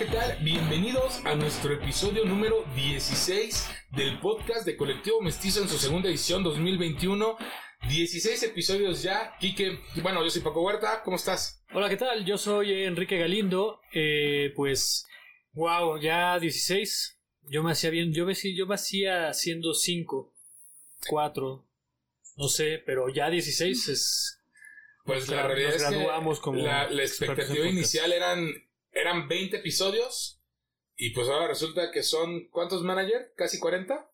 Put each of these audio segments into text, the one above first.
¿qué tal? Bienvenidos a nuestro episodio número 16 del podcast de Colectivo Mestizo en su segunda edición 2021. 16 episodios ya. Quique, bueno, yo soy Paco Huerta, ¿cómo estás? Hola, ¿qué tal? Yo soy Enrique Galindo. Eh, pues, wow, ya 16. Yo me hacía bien, yo me, yo me hacía haciendo 5, 4, no sé, pero ya 16 es... Pues la realidad nos es que graduamos como la, la expectativa inicial eran, eran 20 episodios y pues ahora resulta que son, ¿cuántos manager? ¿Casi 40?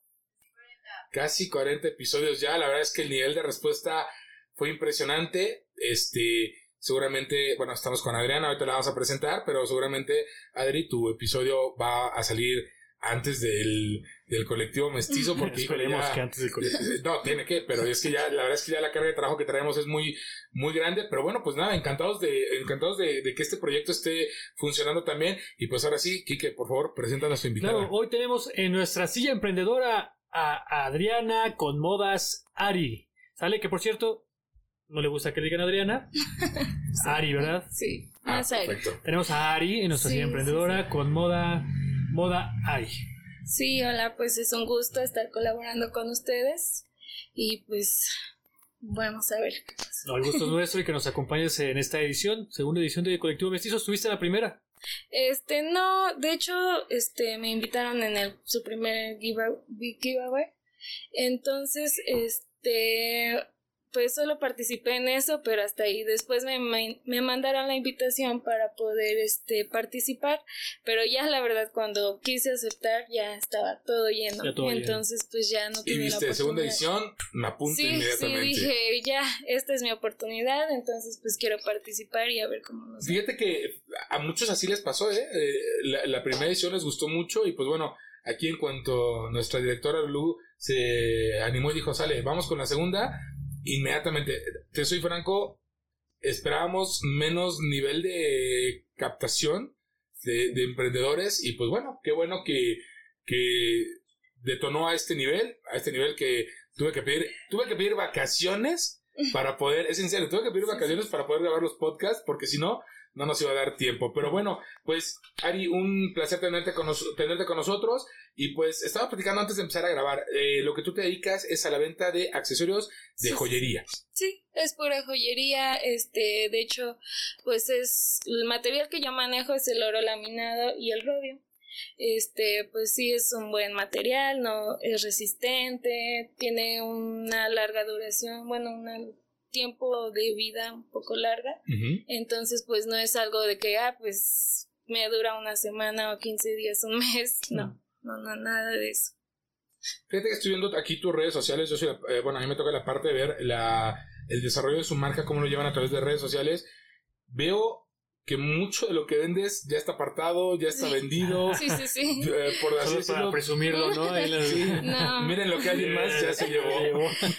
Casi 40 episodios ya, la verdad es que el nivel de respuesta fue impresionante, este, seguramente, bueno, estamos con Adriana, ahorita la vamos a presentar, pero seguramente, Adri, tu episodio va a salir antes del, del colectivo mestizo porque Esperemos ya- que antes del eh, No, tiene que, pero es que ya, la verdad es que ya la carga de trabajo que traemos es muy, muy grande, pero bueno, pues nada, encantados de, encantados de, de que este proyecto esté funcionando también. Y pues ahora sí, Quique, por favor, presenta a nuestra invitada. Claro, hoy tenemos en nuestra silla emprendedora a Adriana con modas Ari. ¿Sale? Que por cierto, no le gusta que le digan Adriana. Ari, ¿verdad? Sí, Ah, perfecto. Tenemos a Ari en nuestra Sí, silla sí, emprendedora con moda, moda Ari. Sí, hola, pues es un gusto estar colaborando con ustedes y pues vamos a ver qué pasa. No, el gusto es nuestro y que nos acompañes en esta edición, segunda edición de Colectivo Mestizo. ¿Estuviste la primera? Este, no, de hecho, este, me invitaron en el, su primer giveaway. Entonces, este, pues solo participé en eso, pero hasta ahí. Después me, me, me mandaron la invitación para poder, este, participar, pero ya la verdad cuando quise aceptar ya estaba todo lleno. Ya todo lleno. Entonces, pues ya no Y tuve la viste, segunda oportunidad. edición, me apunto Sí, sí, inmediatamente. dije, ya, esta es mi oportunidad, entonces pues quiero participar y a ver cómo nos va. Fíjate que a muchos así les pasó, ¿eh? Eh, La, la primera edición les gustó mucho y pues bueno, aquí en cuanto nuestra directora Lu se animó y dijo, sale, vamos con la segunda, inmediatamente, te soy franco, esperábamos menos nivel de captación de, de emprendedores y pues bueno, qué bueno que, que detonó a este nivel, a este nivel que tuve que pedir, tuve que pedir vacaciones para poder, es en serio, tuve que pedir vacaciones para poder grabar los podcasts porque si no, no nos iba a dar tiempo. Pero bueno, pues Ari, un placer tenerte con, nos- tenerte con nosotros y pues estaba platicando antes de empezar a grabar, eh, lo que tú te dedicas es a la venta de accesorios de Sí. joyería. Sí, es pura joyería, este, de hecho, pues es, el material que yo manejo es el oro laminado y el rodio. Este, pues sí es un buen material, no es resistente, tiene una larga duración, bueno, un tiempo de vida un poco larga. Entonces, pues no es algo de que, ah, pues me dura una semana o 15 días, un mes. No, no, no, nada de eso. Fíjate que estoy viendo aquí tus redes sociales. Yo soy, eh, bueno, a mí me toca la parte de ver la, el desarrollo de su marca, cómo lo llevan a través de redes sociales. Veo que mucho de lo que vendes ya está apartado, ya está Sí. vendido. Sí, sí, sí. Eh, por así Solo para decirlo. presumirlo, ¿no? Ahí la- Sí. No. Miren lo que alguien más ya se llevó.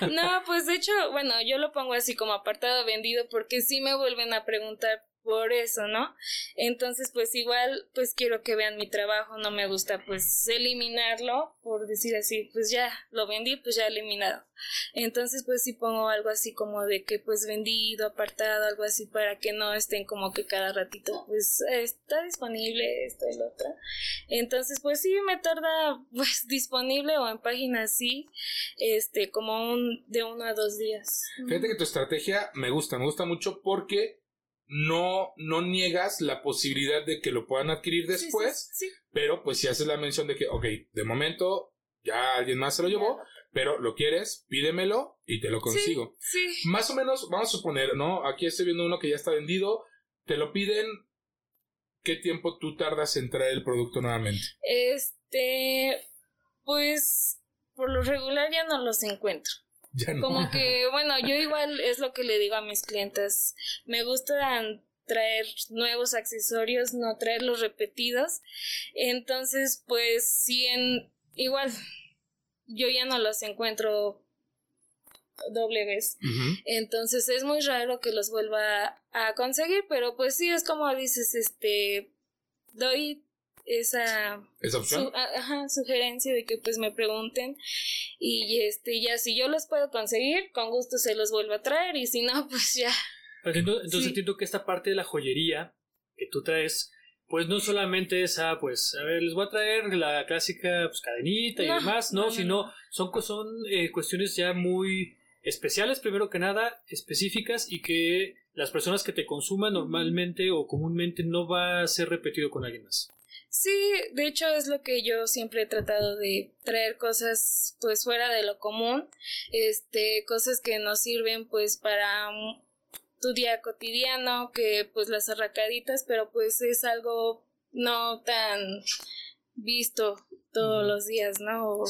No, pues de hecho, bueno, yo lo pongo así como apartado vendido porque sí me vuelven a preguntar por eso, ¿no? Entonces, pues igual, pues quiero que vean mi trabajo, no me gusta pues eliminarlo, por decir así, pues ya lo vendí, pues ya eliminado. Entonces, pues sí pongo algo así como de que pues vendido, apartado, algo así para que no estén como que cada ratito, pues está disponible esto y lo otro. Entonces, pues sí me tarda pues disponible o en páginas sí, este, como un de uno a dos días. Fíjate que tu estrategia me gusta, me gusta mucho porque no, no niegas la posibilidad de que lo puedan adquirir Sí, sí, después, sí, pero pues si haces la mención de que, ok, de momento ya alguien más se lo llevó, pero lo quieres, pídemelo y te lo consigo. Más o menos, vamos a suponer, ¿no? Aquí estoy viendo uno que ya está vendido, te lo piden, ¿qué tiempo tú tardas en traer el producto nuevamente? Este, pues por lo regular ya no los encuentro. Ya no. Como que, bueno, yo igual es lo que le digo a mis clientes. Me gustan traer nuevos accesorios, no traerlos repetidos. Entonces, pues, si en igual yo ya no los encuentro doble vez. Entonces es muy raro que los vuelva a conseguir, pero pues sí es como dices, este, doy esa ¿Esa opción? su- ajá, sugerencia de que pues me pregunten y este ya si yo los puedo conseguir con gusto se los vuelvo a traer y si no pues ya Entonces Sí. entiendo que esta parte de la joyería que tú traes pues no solamente esa, pues, a ver, les voy a traer la clásica pues, cadenita y demás, no, no, no, sino son, co- son eh, cuestiones ya muy especiales, primero que nada, específicas y que las personas que te consuman normalmente o comúnmente no va a ser repetido con alguien más. Sí, de hecho es lo que yo siempre he tratado de traer cosas pues fuera de lo común, este, cosas que nos sirven pues para tu día cotidiano, que pues las arracaditas, pero pues es algo no tan visto todos los días, ¿no? O,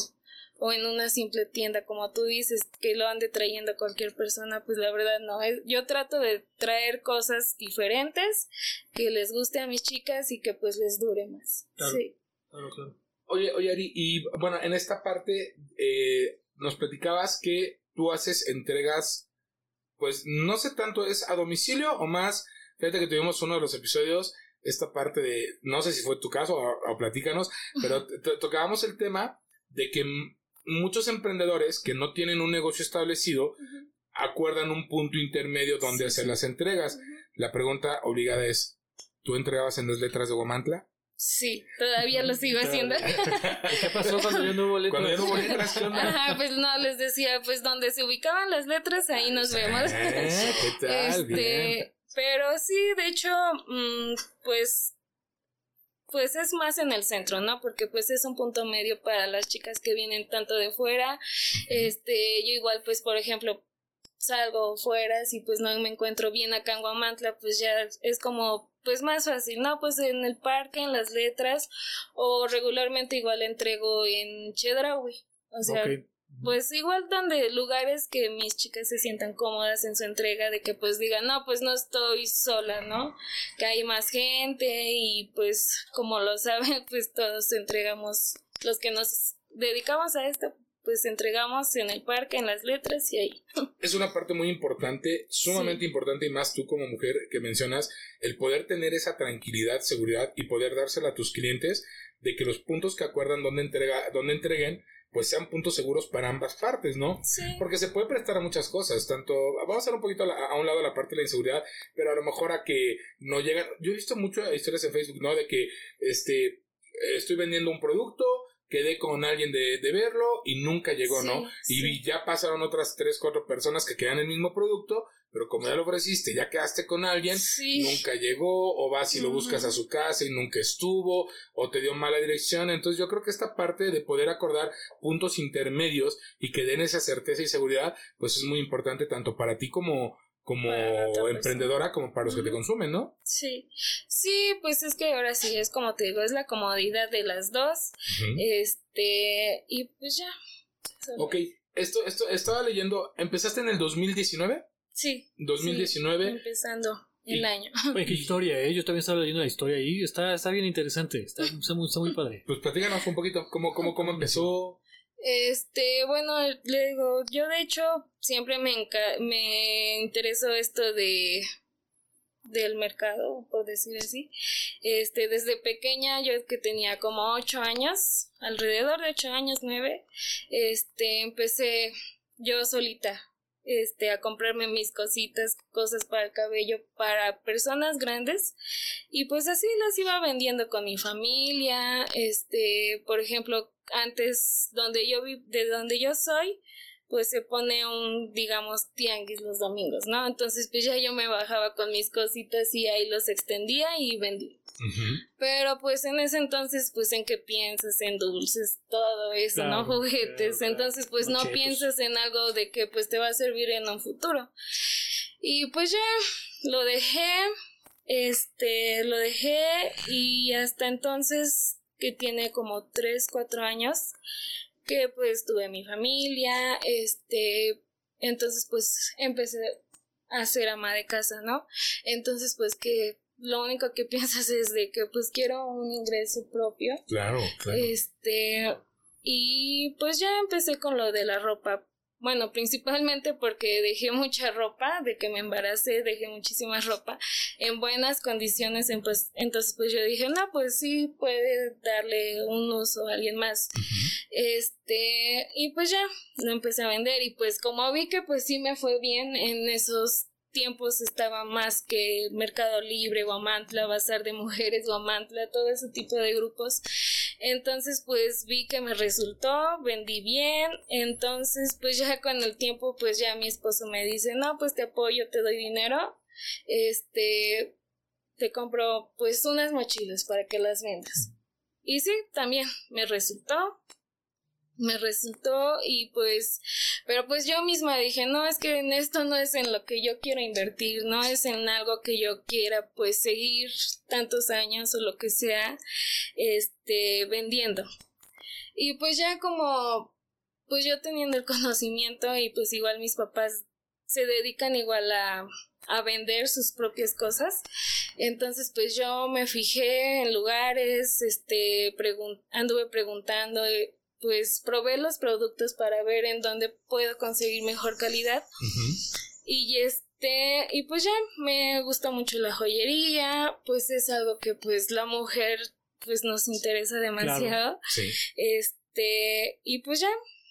o en una simple tienda, como tú dices, que lo ande trayendo cualquier persona, pues la verdad no. Es- Yo trato de traer cosas diferentes que les guste a mis chicas y que pues les dure más. Claro. Sí. Claro, claro. Oye, oye, Ari, y bueno, en esta parte eh, nos platicabas que tú haces entregas, pues no sé tanto, ¿es a domicilio o más? Fíjate que tuvimos uno de los episodios, esta parte de, no sé si fue tu caso o, o platícanos, pero tocábamos el tema de que muchos emprendedores que no tienen un negocio establecido Ujú. acuerdan un punto intermedio donde Sí, hacer sí. las entregas. La pregunta obligada es, ¿tú entregabas en las letras de Guamantla? Sí, todavía lo sigo haciendo. ¿Y ¿Qué pasó cuando yo no hubo letras? Cuando ya no hubo letras, ¿qué onda? Ajá, pues no, les decía, pues donde se ubicaban las letras, ahí nos vemos. ¿Qué tal? Bien. Este, pero sí, de hecho, mm, pues, pues es más en el centro, ¿no? Porque pues es un punto medio para las chicas que vienen tanto de fuera. Este, yo igual, pues, por ejemplo, salgo fuera, si pues no me encuentro bien acá en Guamantla, pues ya es como, pues más fácil, ¿no? Pues en el parque, en las letras, o regularmente igual entrego en Chedraui. O sea. Pues igual donde lugares que mis chicas se sientan cómodas en su entrega, de que pues digan, no, pues no estoy sola, ¿no? Que hay más gente y pues como lo saben, pues todos entregamos, los que nos dedicamos a esto, pues entregamos en el parque, en las letras y ahí. Es una parte muy importante, sumamente importante y más tú como mujer que mencionas, el poder tener esa tranquilidad, seguridad y poder dársela a tus clientes de que los puntos que acuerdan donde, entrega, donde entreguen pues sean puntos seguros para ambas partes, ¿no? Sí. Porque se puede prestar a muchas cosas, tanto, vamos a hacer un poquito a, la- a un lado la parte de la inseguridad, pero a lo mejor a que no llegan, yo he visto muchas historias en Facebook, ¿no? De que, este, estoy vendiendo un producto, quedé con alguien de, de verlo y nunca llegó, Sí, ¿no? Y ya pasaron otras tres, cuatro personas que quedan el mismo producto, pero como ya lo ofreciste, ya quedaste con alguien, Sí. nunca llegó, o vas y lo buscas a su casa y nunca estuvo, o te dio mala dirección. Entonces yo creo que esta parte de poder acordar puntos intermedios y que den esa certeza y seguridad, pues es muy importante tanto para ti como, como emprendedora como para los que te consumen, ¿no? Sí, sí, pues es que ahora sí es como te digo, es la comodidad de las dos, este, y pues ya. Ok, esto, esto, estaba leyendo, ¿empezaste en el 2019? Sí. 2019. sí, empezando el Y- año. Oye, qué historia, ¿eh? Yo también estaba leyendo la historia ahí. Está, está bien interesante. Está, está muy, está muy padre. Pues platícanos un poquito, ¿cómo, cómo, cómo empezó? Este, bueno, le digo, yo de hecho siempre me, enca- me interesó esto de del mercado, por decir así. Este, desde pequeña, yo que tenía como ocho años, alrededor de ocho años, nueve, este, empecé yo solita, este, a comprarme mis cositas, cosas para el cabello, para personas grandes, y pues así las iba vendiendo con mi familia, este, por ejemplo, antes donde yo vi, de donde yo soy, pues se pone un, digamos, tianguis los domingos, ¿no? Entonces, pues ya yo me bajaba con mis cositas y ahí los extendía y vendía. Pero pues en ese entonces, pues en qué piensas, en dulces, todo eso, Claro, ¿no? Juguetes. claro, claro. Entonces, pues no Chetos. piensas en algo de que pues te va a servir en un futuro. Y pues ya lo dejé, este, lo dejé y hasta entonces, que tiene como 3, 4 años, que pues tuve mi familia, este, entonces pues empecé a ser ama de casa, ¿no? Entonces pues que lo único que piensas es de que pues quiero un ingreso propio. Claro, claro. Este, y pues ya empecé con lo de la ropa. Bueno, principalmente porque dejé mucha ropa, de que me embaracé, dejé muchísima ropa en buenas condiciones, en, pues, entonces pues yo dije, no, pues sí puede darle un uso a alguien más. Este, y pues ya, lo empecé a vender y pues como vi que pues sí me fue bien en esos tiempos estaba más que Mercado Libre, Guamantla, Bazar de Mujeres, Guamantla, todo ese tipo de grupos. Entonces, pues vi que me resultó, vendí bien. Entonces, pues ya con el tiempo, pues ya mi esposo me dice, no, pues te apoyo, te doy dinero. Este, te compro pues unas mochilas para que las vendas. Y sí, también me resultó me resultó y pues, pero pues yo misma dije, no, es que en esto no es en lo que yo quiero invertir, no es en algo que yo quiera pues seguir tantos años o lo que sea, este, vendiendo. Y pues ya como, pues yo teniendo el conocimiento y pues igual mis papás se dedican igual a, a vender sus propias cosas. Entonces, pues yo me fijé en lugares, este, anduve preguntando, eh, pues probé los productos para ver en dónde puedo conseguir mejor calidad. Y este, y pues ya me gusta mucho la joyería, pues es algo que pues la mujer pues nos interesa demasiado. Este, y pues ya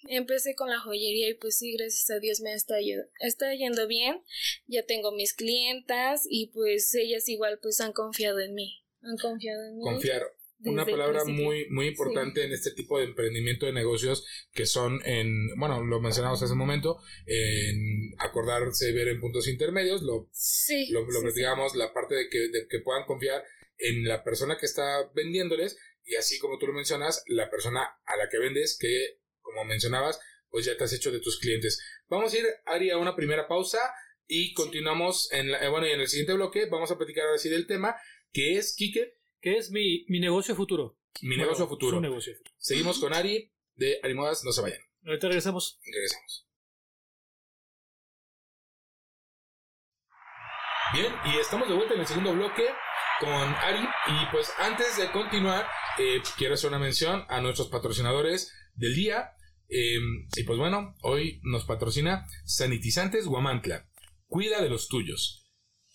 empecé con la joyería y pues sí, gracias a Dios me está, está yendo bien. Ya tengo mis clientas y pues ellas igual pues han confiado en mí. Han confiado en mí. Confiaron una palabra muy muy importante en este tipo de emprendimiento de negocios que son en bueno lo mencionamos hace un momento en acordarse ver en puntos intermedios lo lo, lo digamos la parte de que, de que puedan confiar en la persona que está vendiéndoles y así como tú lo mencionas la persona a la que vendes que como mencionabas pues ya te has hecho de tus clientes. Vamos a ir Ari a una primera pausa y continuamos en la, bueno y en el siguiente bloque vamos a platicar ahora sí del tema que es Kike que es mi, mi negocio futuro. Mi negocio futuro. negocio Seguimos con Ari de Arimodas, no se vayan. Ahorita regresamos. Regresamos. Bien, y estamos de vuelta en el segundo bloque con Ari. Y pues antes de continuar, eh, quiero hacer una mención a nuestros patrocinadores del día. Em, y pues bueno, hoy nos patrocina Sanitizantes Guamantla. Cuida de los tuyos.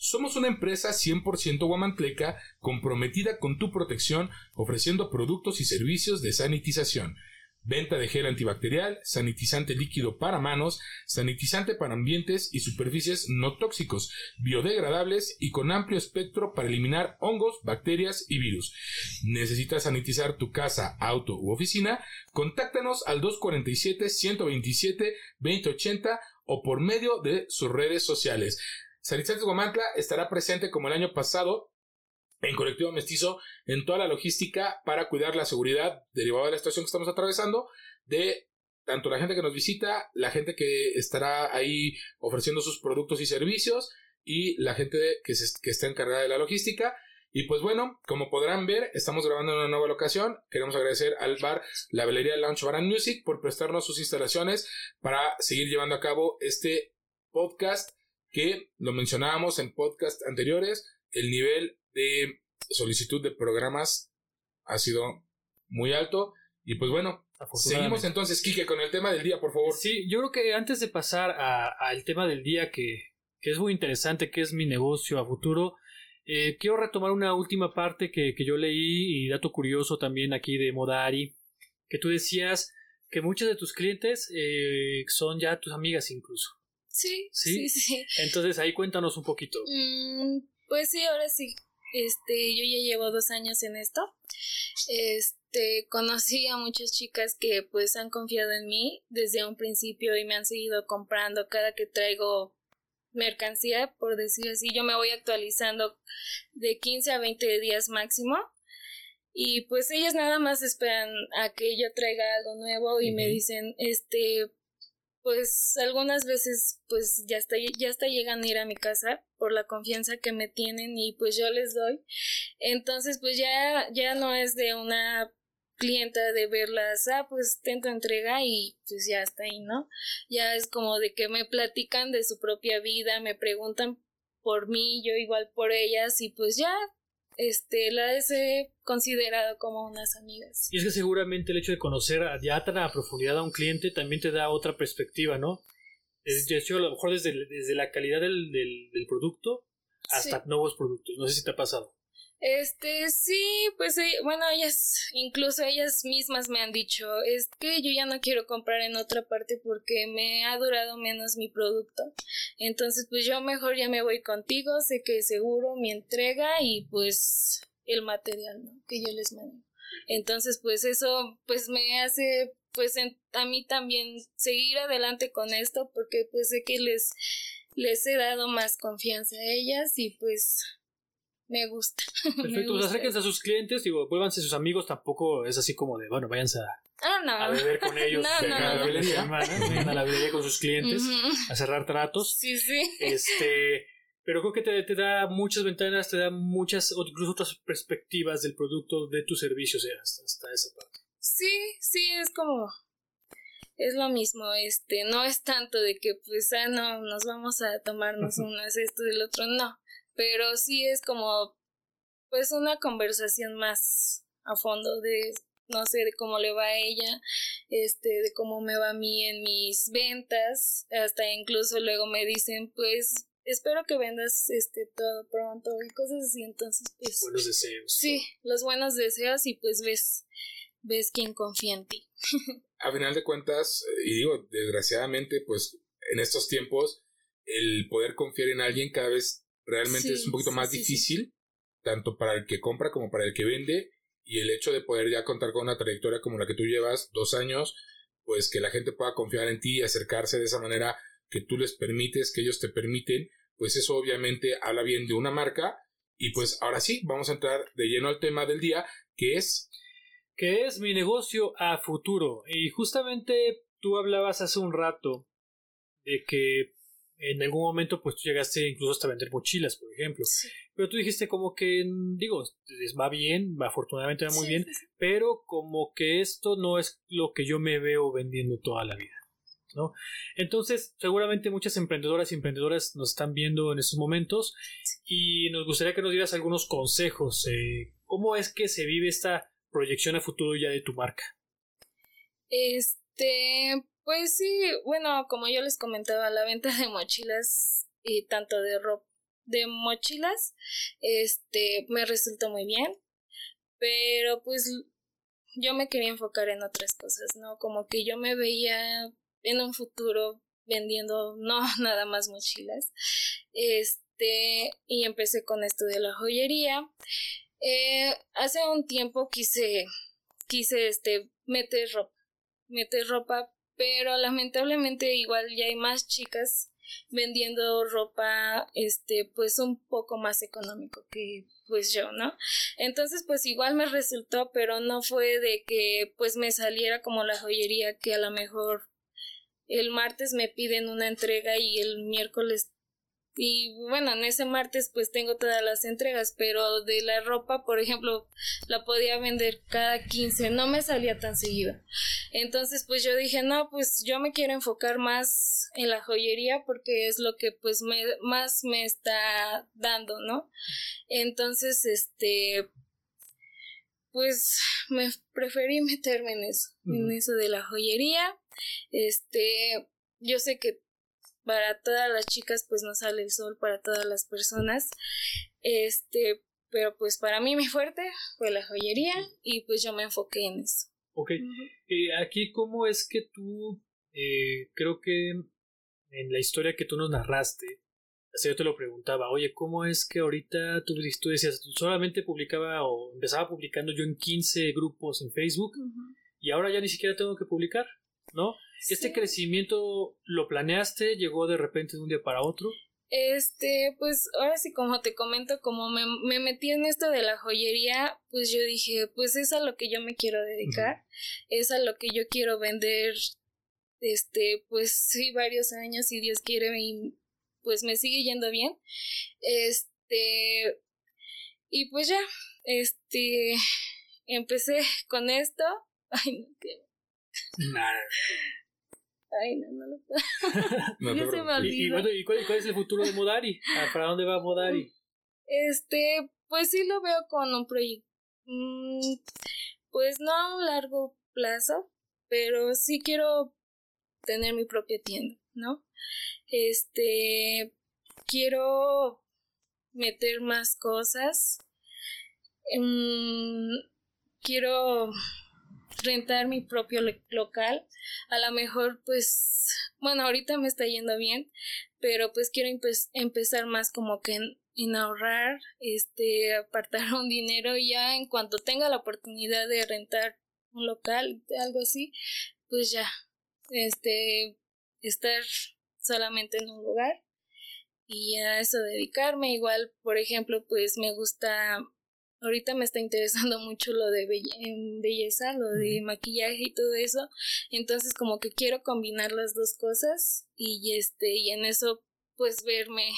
Somos una empresa 100% guamantleca comprometida con tu protección, ofreciendo productos y servicios de sanitización. Venta de gel antibacterial, sanitizante líquido para manos, sanitizante para ambientes y superficies no tóxicos, biodegradables y con amplio espectro para eliminar hongos, bacterias y virus. ¿Necesitas sanitizar tu casa, auto u oficina? Contáctanos al 247-127-2080 o por medio de sus redes sociales. Sanitizantes Guamantla estará presente como el año pasado en colectivo mestizo en toda la logística para cuidar la seguridad derivada de la situación que estamos atravesando de tanto la gente que nos visita, la gente que estará ahí ofreciendo sus productos y servicios y la gente que, que está encargada de la logística. Y pues bueno, como podrán ver, estamos grabando en una nueva locación. Queremos agradecer al bar La Velería Lounge Bar Music por prestarnos sus instalaciones para seguir llevando a cabo este podcast que lo mencionábamos en podcast anteriores, el nivel de solicitud de programas ha sido muy alto. Y pues bueno, seguimos entonces, Kike, con el tema del día, por favor. Sí, yo creo que antes de pasar al tema del día, que, que, es muy interesante, que es mi negocio a futuro, eh, quiero retomar una última parte que, que, yo leí y dato curioso también aquí de Modari, que tú decías que muchos de tus clientes eh, son ya tus amigas incluso. Sí, sí, sí, Entonces ahí cuéntanos un poquito. Mm, pues sí, ahora sí. Este, yo ya llevo dos años en esto. Este, conocí a muchas chicas que pues han confiado en mí desde un principio y me han seguido comprando cada que traigo mercancía, por decir así. Yo me voy actualizando de 15 a 20 días máximo. Y pues ellas nada más esperan a que yo traiga algo nuevo y me dicen, este, pues algunas veces pues ya está ya está llegan a ir a mi casa por la confianza que me tienen y pues yo les doy. Entonces pues ya ya no es de una clienta de verlas ah pues tento entrega y pues ya está ahí no ya es como de que me platican de su propia vida me preguntan por mí yo igual por ellas y pues ya este, las he considerado como unas amigas. Y es que seguramente el hecho de conocer ya tan a profundidad a un cliente también te da otra perspectiva, ¿no? Es, hecho, a lo mejor desde, desde la calidad del, del, producto hasta nuevos productos. No sé si te ha pasado. Este, sí, pues eh, bueno, ellas, incluso ellas mismas me han dicho, es que yo ya no quiero comprar en otra parte porque me ha durado menos mi producto. Entonces, pues yo mejor ya me voy contigo, sé que seguro mi entrega y pues el material. Que yo les mando. Entonces, pues eso, pues me hace, pues a mí también seguir adelante con esto porque pues sé que les, les he dado más confianza a ellas y pues me gusta. Perfecto, pues acérquense a sus clientes, digo, vuélvanse sus amigos, tampoco es así como de, bueno, váyanse a, ah, a beber con ellos, no, no, a, la librería, a la librería con sus clientes, a cerrar tratos. Sí, sí. Este, pero creo que te, te, da muchas ventanas, te da muchas, incluso otras perspectivas del producto, de tus servicios, hasta, hasta esa parte. Sí, sí, es como es lo mismo, este, no es tanto de que pues ah no, nos vamos a tomarnos unas esto y el otro, no pero sí es como pues una conversación más a fondo de no sé de cómo le va a ella este de cómo me va a mí en mis ventas hasta incluso luego me dicen pues espero que vendas este todo pronto y cosas así entonces pues buenos deseos. sí los buenos deseos y pues ves ves quién confía en ti. A final de cuentas y digo desgraciadamente pues en estos tiempos el poder confiar en alguien cada vez realmente es un poquito más difícil, tanto para el que compra como para el que vende, y el hecho de poder ya contar con una trayectoria como la que tú llevas, dos años, pues que la gente pueda confiar en ti y acercarse de esa manera que tú les permites, que ellos te permiten, pues eso obviamente habla bien de una marca. Y pues ahora sí, vamos a entrar de lleno al tema del día, que es... Que es mi negocio a futuro. Y justamente tú hablabas hace un rato de que en algún momento pues tú llegaste incluso hasta vender mochilas, por ejemplo. Pero tú dijiste como que, digo, va bien, va, afortunadamente va muy bien, pero como que esto no es lo que yo me veo vendiendo toda la vida. ¿no? Entonces, seguramente muchas emprendedoras y emprendedoras nos están viendo en estos momentos y nos gustaría que nos dieras algunos consejos. Eh, ¿Cómo es que se vive esta proyección a futuro ya de tu marca? Este, pues sí, bueno, como yo les comentaba, la venta de mochilas y tanto de ropa de mochilas, este, me resultó muy bien, pero pues yo me quería enfocar en otras cosas, ¿no? Como que yo me veía en un futuro vendiendo no nada más mochilas, este, y empecé con esto de la joyería. Eh, hace un tiempo quise, quise, este, meter ropa, meter ropa pero lamentablemente igual ya hay más chicas vendiendo ropa este pues un poco más económico que pues yo, ¿no? Entonces pues igual me resultó, pero no fue de que pues me saliera como la joyería que a lo mejor el martes me piden una entrega y el miércoles y bueno, en ese martes pues tengo todas las entregas, pero de la ropa, por ejemplo, la podía vender cada 15, no me salía tan seguido. Entonces pues yo dije, no, pues yo me quiero enfocar más en la joyería porque es lo que pues me, más me está dando, ¿no? Entonces, este, pues me preferí meterme en eso, en eso de la joyería. Este, yo sé que para todas las chicas pues no sale el sol para todas las personas. Este pero pues para mí mi fuerte fue la joyería y pues yo me enfoqué en eso. Ok. Eh, aquí cómo es que tú eh, creo que en la historia que tú nos narraste así yo te lo preguntaba oye cómo es que ahorita tú, tú decías solamente publicaba o empezaba publicando yo en 15 grupos en Facebook y ahora ya ni siquiera tengo que publicar ¿no? ¿Este crecimiento lo planeaste? ¿Llegó de repente de un día para otro? Este, pues ahora sí, como te comento, como me, me, metí en esto de la joyería, pues yo dije, pues es a lo que yo me quiero dedicar, es a lo que yo quiero vender, este, pues sí, varios años, si Dios quiere, y pues me sigue yendo bien. Este, y pues ya, este, empecé con esto. Ay, no, qué Ay, no, no lo puedo. no, se me ¿Y, y, cuál, es el futuro de Modari? Ah, ¿Para dónde va Modari? Este, pues sí lo veo con un proyecto. Mm, pues no a un largo plazo, pero sí quiero tener mi propia tienda, ¿no? Este, quiero meter más cosas. em, quiero rentar mi propio local. A lo mejor, pues, bueno, ahorita me está yendo bien, pero pues quiero empezar más como que en, ahorrar, este, apartar un dinero ya en cuanto tenga la oportunidad de rentar un local, algo así, pues ya, este, estar solamente en un lugar y a eso dedicarme. Igual, por ejemplo, pues me gusta ahorita me está interesando mucho lo de belleza, lo de maquillaje y todo eso. Entonces como que quiero combinar las dos cosas y este y en eso pues verme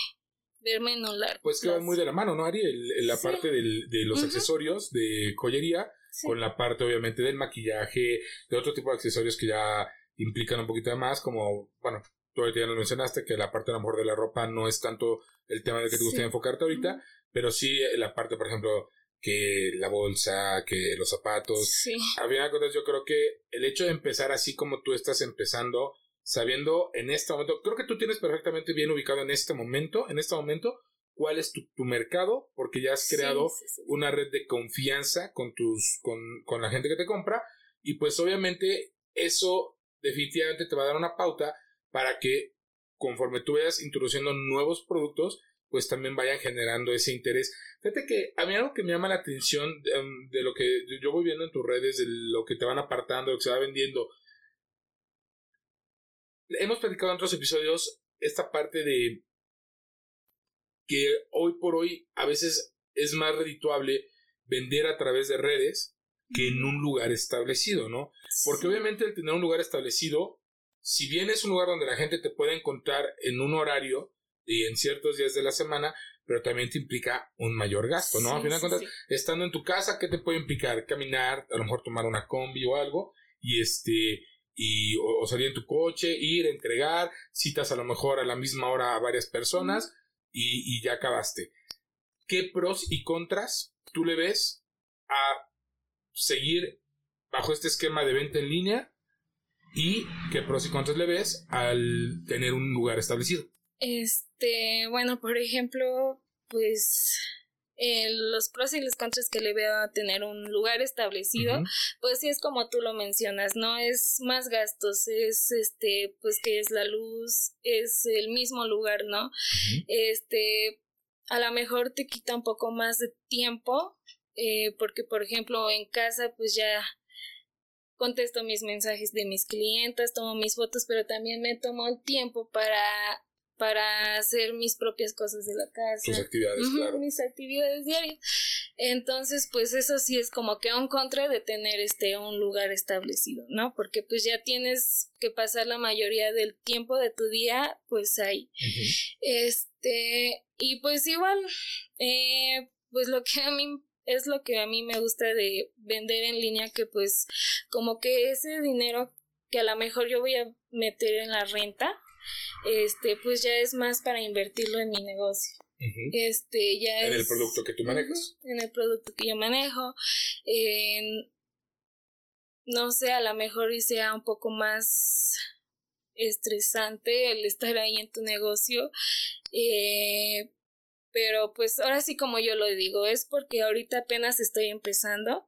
verme en un largo. Pues que va muy de la mano, ¿no, Ari? la parte del, de los accesorios de joyería con la parte obviamente del maquillaje, de otro tipo de accesorios que ya implican un poquito más, como, bueno, tú ya nos mencionaste que la parte a lo mejor de la ropa no es tanto el tema de que te gustaría enfocarte ahorita, pero sí la parte, por ejemplo, que la bolsa, que los zapatos. Sí. A final de cuentas, yo creo que el hecho de empezar así como tú estás empezando, sabiendo en este momento, creo que tú tienes perfectamente bien ubicado en este momento, en este momento, cuál es tu, mercado, porque ya has creado una red de confianza con tus, con, con la gente que te compra, y pues obviamente eso definitivamente te va a dar una pauta para que conforme tú vayas introduciendo nuevos productos, pues también vayan generando ese interés. Fíjate que a mí algo que me llama la atención em, de, lo que yo voy viendo en tus redes, de lo que te van apartando, lo que se va vendiendo. Hemos platicado en otros episodios esta parte de que hoy por hoy a veces es más redituable vender a través de redes que en un lugar establecido, ¿no? Porque obviamente el tener un lugar establecido, si bien es un lugar donde la gente te puede encontrar en un horario, y en ciertos días de la semana, pero también te implica un mayor gasto, ¿no? Al final de cuentas, estando en tu casa, ¿qué te puede implicar? Caminar, a lo mejor tomar una combi o algo, y este, y, o, salir en tu coche, ir, entregar, citas a lo mejor a la misma hora a varias personas, y, y ya acabaste. ¿Qué pros y contras tú le ves a seguir bajo este esquema de venta en línea? ¿Y qué pros y contras le ves al tener un lugar establecido? Este, bueno, por ejemplo, pues eh, los pros y los contras que le veo a tener un lugar establecido, pues sí es como tú lo mencionas, ¿no? Es más gastos, es este, pues que es la luz, es el mismo lugar, ¿no? Este, a lo mejor te quita un poco más de tiempo, eh, porque por ejemplo en casa pues ya contesto mis mensajes de mis clientes, tomo mis fotos, pero también me tomo el tiempo para para hacer mis propias cosas de la casa. Tus actividades, claro. Mis actividades diarias. Entonces, pues eso sí es como que un contra de tener este un lugar establecido, ¿no? Porque pues ya tienes que pasar la mayoría del tiempo de tu día pues ahí. Este, y pues igual, eh, pues lo que a mí es lo que a mí me gusta de vender en línea, que pues como que ese dinero que a lo mejor yo voy a meter en la renta, este, pues ya es más para invertirlo en mi negocio. Este, ya en el producto que tú manejas. en el producto que yo manejo. En, no sé, a lo mejor y sea un poco más estresante el estar ahí en tu negocio. Eh, pero pues ahora sí como yo lo digo, es porque ahorita apenas estoy empezando.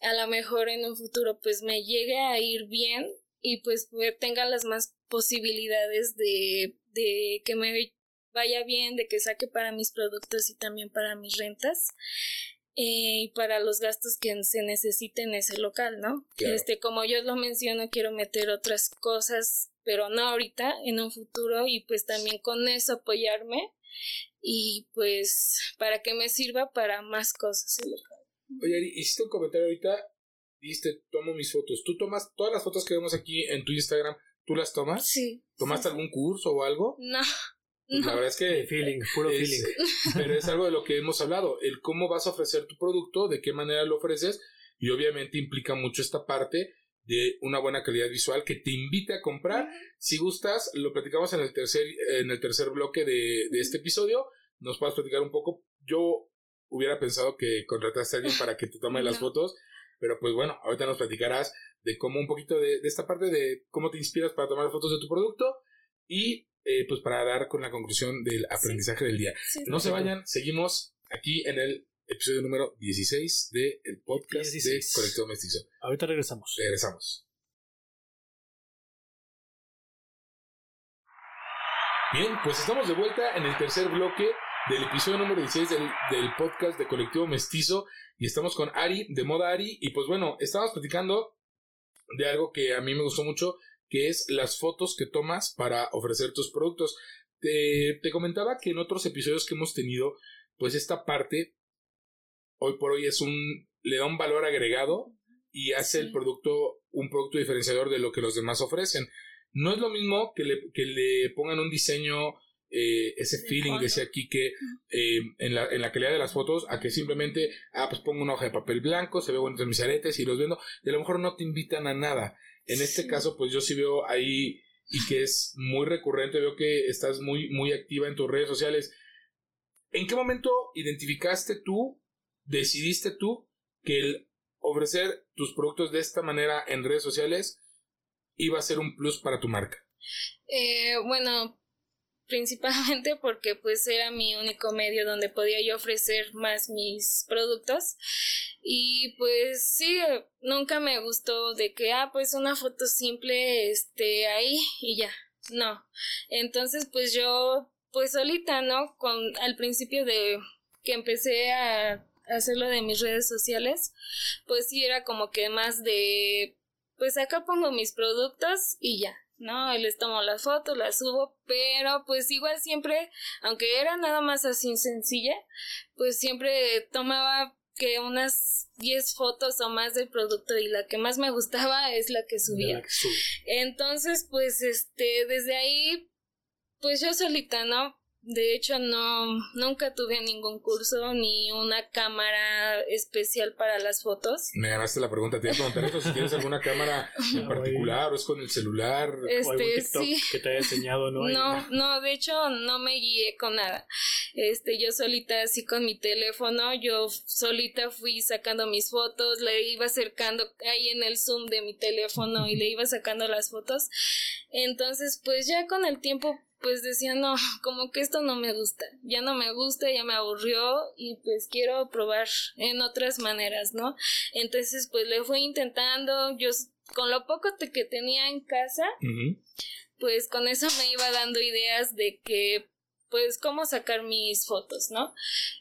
A lo mejor en un futuro pues me llegue a ir bien y pues tenga las más posibilidades de, de que me vaya bien, de que saque para mis productos y también para mis rentas eh, y para los gastos que se necesiten en ese local, ¿no? Este, como yo lo menciono, quiero meter otras cosas, pero no ahorita, en un futuro y pues también con eso apoyarme y pues para que me sirva para más cosas el local. Oye, hiciste un comentario ahorita, dijiste, tomo mis fotos. ¿Tú tomas todas las fotos que vemos aquí en tu Instagram? ¿Tú las tomas? Sí. ¿Tomaste algún curso o algo? No. Pues la verdad es que. Feeling, puro feeling. Pero es algo de lo que hemos hablado. El cómo vas a ofrecer tu producto, de qué manera lo ofreces. Y obviamente implica mucho esta parte de una buena calidad visual que te invite a comprar. Si gustas, lo platicamos en el tercer, en el tercer bloque de, de este episodio. Nos puedes platicar un poco. Yo hubiera pensado que contrataste a alguien para que te tome las fotos. Pero pues bueno, ahorita nos platicarás de cómo un poquito de, esta parte de cómo te inspiras para tomar fotos de tu producto y eh, pues para dar con la conclusión del aprendizaje del día. no se vayan, seguimos aquí en el episodio número 16 del el podcast 16. de Colectivo Mestizo. Ahorita regresamos. Regresamos. Bien, pues estamos de vuelta en el tercer bloque del episodio número 16 del, del, podcast de Colectivo Mestizo y estamos con Ari, de Moda Ari, y pues bueno, estamos platicando de algo que a mí me gustó mucho, que es las fotos que tomas para ofrecer tus productos. Te, te comentaba que en otros episodios que hemos tenido, pues esta parte hoy por hoy es un le da un valor agregado y hace el producto un producto diferenciador de lo que los demás ofrecen. No es lo mismo que le, que le pongan un diseño, eh, ese feeling, decía aquí, que eh, en, la, en la calidad de las fotos, a que simplemente, ah, pues pongo una hoja de papel blanco, se ve bonito mis aretes y los vendo, y a lo mejor no te invitan a nada. En este caso, pues yo sí veo ahí, y que es muy recurrente, veo que estás muy, muy activa en tus redes sociales. ¿En qué momento identificaste tú, decidiste tú, que el ofrecer tus productos de esta manera en redes sociales iba a ser un plus para tu marca? Eh, bueno, principalmente porque pues era mi único medio donde podía yo ofrecer más mis productos. Y pues sí nunca me gustó de que ah pues una foto simple este ahí y ya no. Entonces pues yo pues solita no con al principio de que empecé a hacerlo de mis redes sociales pues sí era como que más de pues acá pongo mis productos y ya, ¿no? Y les tomo las fotos, las subo, pero pues igual siempre, aunque era nada más así sencilla, pues siempre tomaba que unas 10 fotos o más del producto y la que más me gustaba es la que subía. Entonces, pues este, desde ahí, pues yo solita, ¿no? De hecho, no, nunca tuve ningún curso ni una cámara especial para las fotos. Me ganaste la pregunta. Te iba a preguntar eso, si tienes alguna cámara en particular o es con el celular. Este, o algún TikTok que te haya enseñado, ¿no? No, no, de hecho no me guié con nada. Este, yo solita así con mi teléfono, yo solita fui sacando mis fotos, le iba acercando ahí en el zoom de mi teléfono y le iba sacando las fotos. Entonces, pues ya con el tiempo pues decía, no, como que esto no me gusta, ya no me gusta, ya me aburrió y pues quiero probar en otras maneras, ¿no? Entonces pues le fui intentando, yo con lo poco que tenía en casa, pues con eso me iba dando ideas de que pues cómo sacar mis fotos, ¿no?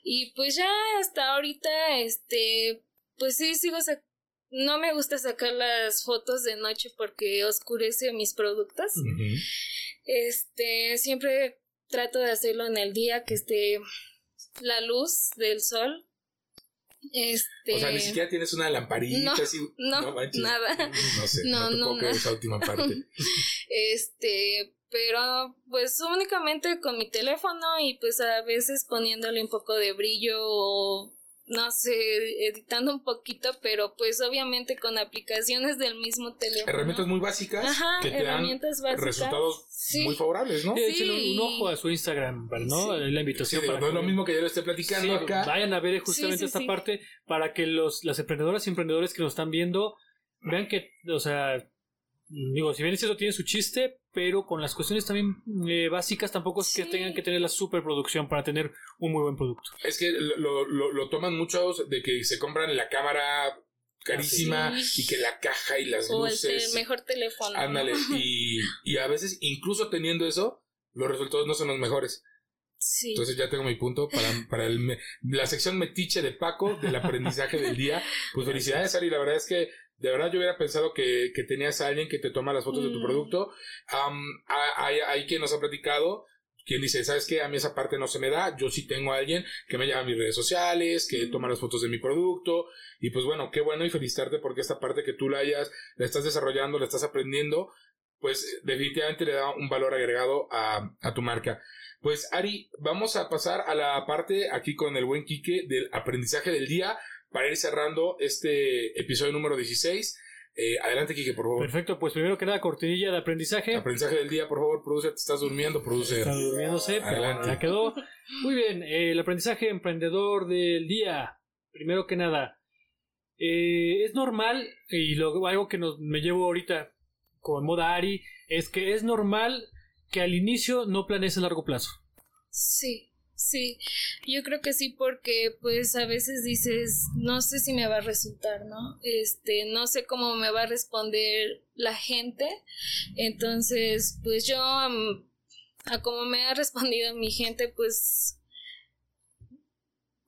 Y pues ya hasta ahorita, este, pues sí, sigo no me gusta sacar las fotos de noche porque oscurece mis productos. Este, siempre trato de hacerlo en el día que esté la luz del sol. Este... O sea, ni siquiera tienes una lamparita no, así. No, nada. No sé, no, no, no, esa última parte. este, pero pues únicamente con mi teléfono y pues a veces poniéndole un poco de brillo o no sé, editando un poquito, pero pues obviamente con aplicaciones del mismo teléfono. Herramientas muy básicas que te dan resultados muy favorables, ¿no? Sí. un ojo a su Instagram, ¿no? La invitación. para no es lo mismo que yo le esté platicando acá. Vayan a ver justamente esta parte para que los, las emprendedoras y emprendedores que nos están viendo vean que, o sea, digo, si bien eso tiene su chiste, pero con las cuestiones también eh, básicas tampoco es que tengan que tener la superproducción para tener un muy buen producto. Es que lo, lo, lo toman muchos de que se compran la cámara carísima y que la caja y las luces. O el mejor teléfono. Ándale, y, y a veces incluso teniendo eso, los resultados no son los mejores. Sí. Entonces ya tengo mi punto para, para el, la sección metiche de Paco del aprendizaje del día. Pues felicidades, Ari. La verdad es que de verdad yo hubiera pensado que, que tenías a alguien que te toma las fotos de tu mm. producto. hay, hay quien nos ha platicado quien dice, ¿sabes qué? A mí esa parte no se me da, yo sí tengo a alguien que me llama a mis redes sociales, que toma las fotos de mi producto, y pues bueno, qué bueno y felicitarte porque esta parte que tú la hayas, la estás desarrollando, la estás aprendiendo, pues definitivamente le da un valor agregado a, a tu marca. Pues Ari, vamos a pasar a la parte aquí con el buen Quique del aprendizaje del día para ir cerrando este episodio número 16. Eh, adelante, Kike, por favor. Perfecto, pues primero que nada, cortinilla de aprendizaje. Aprendizaje del día, por favor, produce, te estás durmiendo, produce. Está durmiéndose, Adelante. ya quedó. Muy bien, eh, el aprendizaje emprendedor del día. Primero que nada, eh, es normal, y lo, algo que nos, me llevo ahorita con moda Ari, es que es normal que al inicio no planees a largo plazo. Sí. Sí, yo creo que sí porque pues a veces dices, no sé si me va a resultar, ¿no? Este, no sé cómo me va a responder la gente. Entonces, pues yo a como me ha respondido mi gente, pues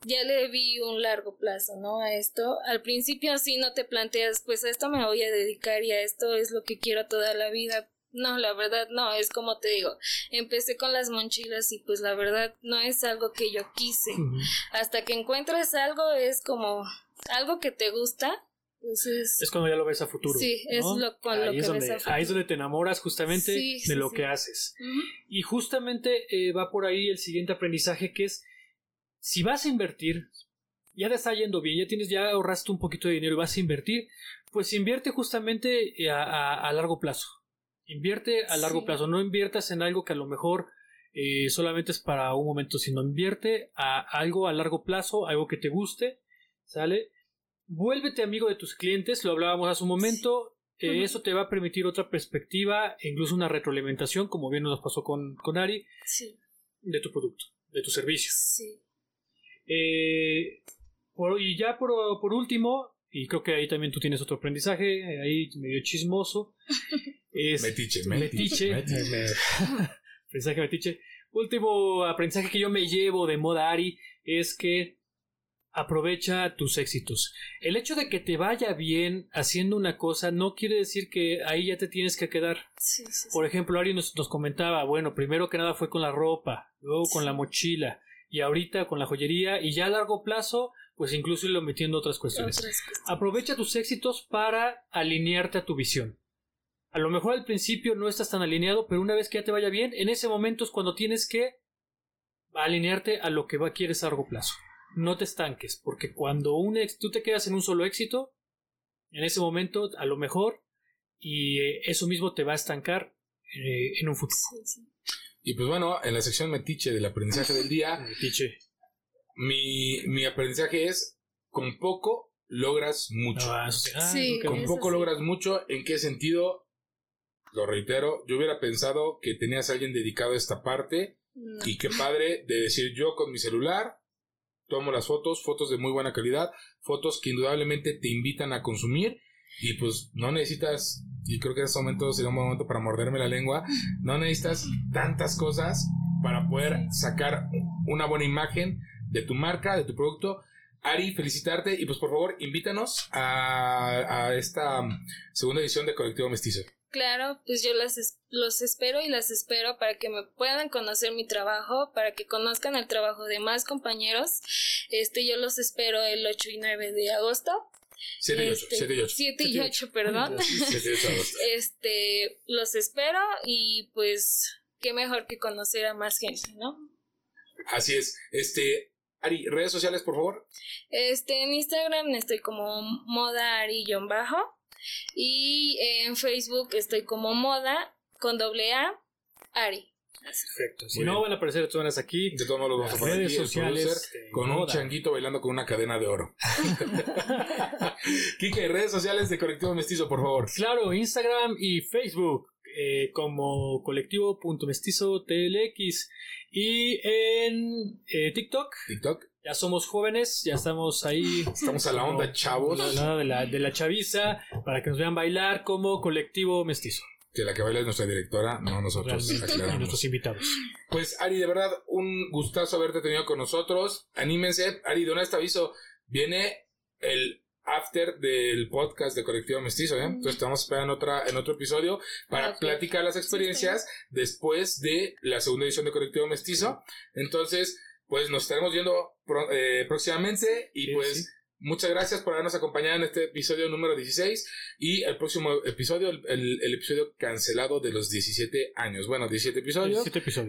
ya le vi un largo plazo, ¿no? A esto. Al principio sí no te planteas, pues a esto me voy a dedicar y a esto es lo que quiero toda la vida, no, la verdad no, es como te digo, empecé con las mochilas y pues la verdad no es algo que yo quise. Hasta que encuentras algo es como algo que te gusta. Pues es, cuando ya lo ves a futuro. Sí, es lo, con lo que donde, ves a futuro. Ahí es donde te enamoras justamente de lo que haces. Y justamente eh, va por ahí el siguiente aprendizaje que es, si vas a invertir, ya te está yendo bien, ya tienes, ya ahorraste un poquito de dinero y vas a invertir, pues invierte justamente eh, a largo plazo Invierte a largo plazo, no inviertas en algo que a lo mejor eh, solamente es para un momento, sino invierte a algo a largo plazo, algo que te guste, ¿sale? Vuélvete amigo de tus clientes, lo hablábamos hace un momento, eh, eso te va a permitir otra perspectiva, incluso una retroalimentación, como bien nos pasó con, con Ari, de tu producto, de tu servicio. Eh, y ya por, por último, y creo que ahí también tú tienes otro aprendizaje, ahí medio chismoso. Es metiche, metiche. aprendizaje metiche. Último aprendizaje que yo me llevo de moda Ari es que aprovecha tus éxitos. El hecho de que te vaya bien haciendo una cosa no quiere decir que ahí ya te tienes que quedar. Por ejemplo, Ari nos, nos, comentaba, bueno, primero que nada fue con la ropa, luego con la mochila y ahorita con la joyería y ya a largo plazo pues incluso irlo metiendo otras cuestiones. Aprovecha tus éxitos para alinearte a tu visión. A lo mejor al principio no estás tan alineado, pero una vez que ya te vaya bien, en ese momento es cuando tienes que alinearte a lo que va, quieres a largo plazo. No te estanques, porque cuando un tú te quedas en un solo éxito, en ese momento a lo mejor, y eh, eso mismo te va a estancar eh, en un futuro. Y pues bueno, en la sección metiche del aprendizaje del día, metiche. Mi, mi aprendizaje es con poco logras mucho. Ah, ah, con poco logras mucho. ¿En qué sentido? lo reitero, yo hubiera pensado que tenías a alguien dedicado a esta parte y qué padre de decir yo con mi celular tomo las fotos, fotos de muy buena calidad, fotos que indudablemente te invitan a consumir y pues no necesitas, y creo que en este momento sería un momento para morderme la lengua, no necesitas tantas cosas para poder sacar una buena imagen de tu marca, de tu producto. Ari, felicitarte y pues por favor invítanos a, a esta segunda edición de Colectivo Mestizo. Claro, pues yo las los espero y las espero para que me puedan conocer mi trabajo, para que conozcan el trabajo de más compañeros. Este, yo los espero el 8 y 9 de agosto. 7 y 8, 7 y 8. 7 y 8, perdón. 7 y 8 este, los espero y pues qué mejor que conocer a más gente, ¿no? Así es. Este, Ari, redes sociales, por favor. Este, en Instagram estoy como moda Ari-bajo. Y en Facebook estoy como moda con doble A, Ari. Perfecto. Si no van a aparecer todas aquí. De todos modos los vamos a poner redes sociales con un changuito bailando con una cadena de oro. Kike, redes sociales de Colectivo Mestizo, por favor. Claro, Instagram y Facebook eh, como colectivo.mestizo TLX y en eh, TikTok. TikTok. Ya somos jóvenes, ya estamos ahí. Estamos a la onda, chavos. de, la, de la chaviza, para que nos vean bailar como colectivo mestizo. Que la que baila es nuestra directora, no nosotros. Y nuestros invitados. Pues Ari, de verdad, un gustazo haberte tenido con nosotros. Anímense. Ari, de una vez te aviso, viene el after del podcast de Colectivo Mestizo, ¿eh? Entonces estamos esperando otra, en otro episodio para platicar las experiencias después de la segunda edición de Colectivo Mestizo. Entonces, pues nos estaremos viendo eh, próximamente y pues muchas gracias por habernos acompañado en este episodio número 16 y el próximo episodio, el, episodio cancelado de los 17 años. Bueno, 17 episodios,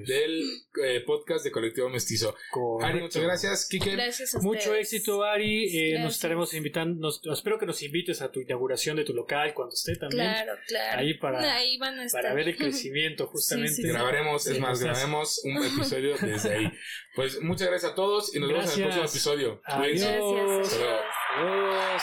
del eh, podcast de Colectivo Mestizo. Ari, muchas gracias. Kike. Gracias Mucho éxito, Ari. Eh, nos estaremos invitando, espero que nos invites a tu inauguración de tu local cuando esté también. Claro, claro. Ahí para, ahí van a estar. para ver el crecimiento justamente. Grabaremos, es más, grabaremos un episodio desde ahí. Pues muchas gracias a todos y nos vemos en el próximo episodio. Adiós. Adiós.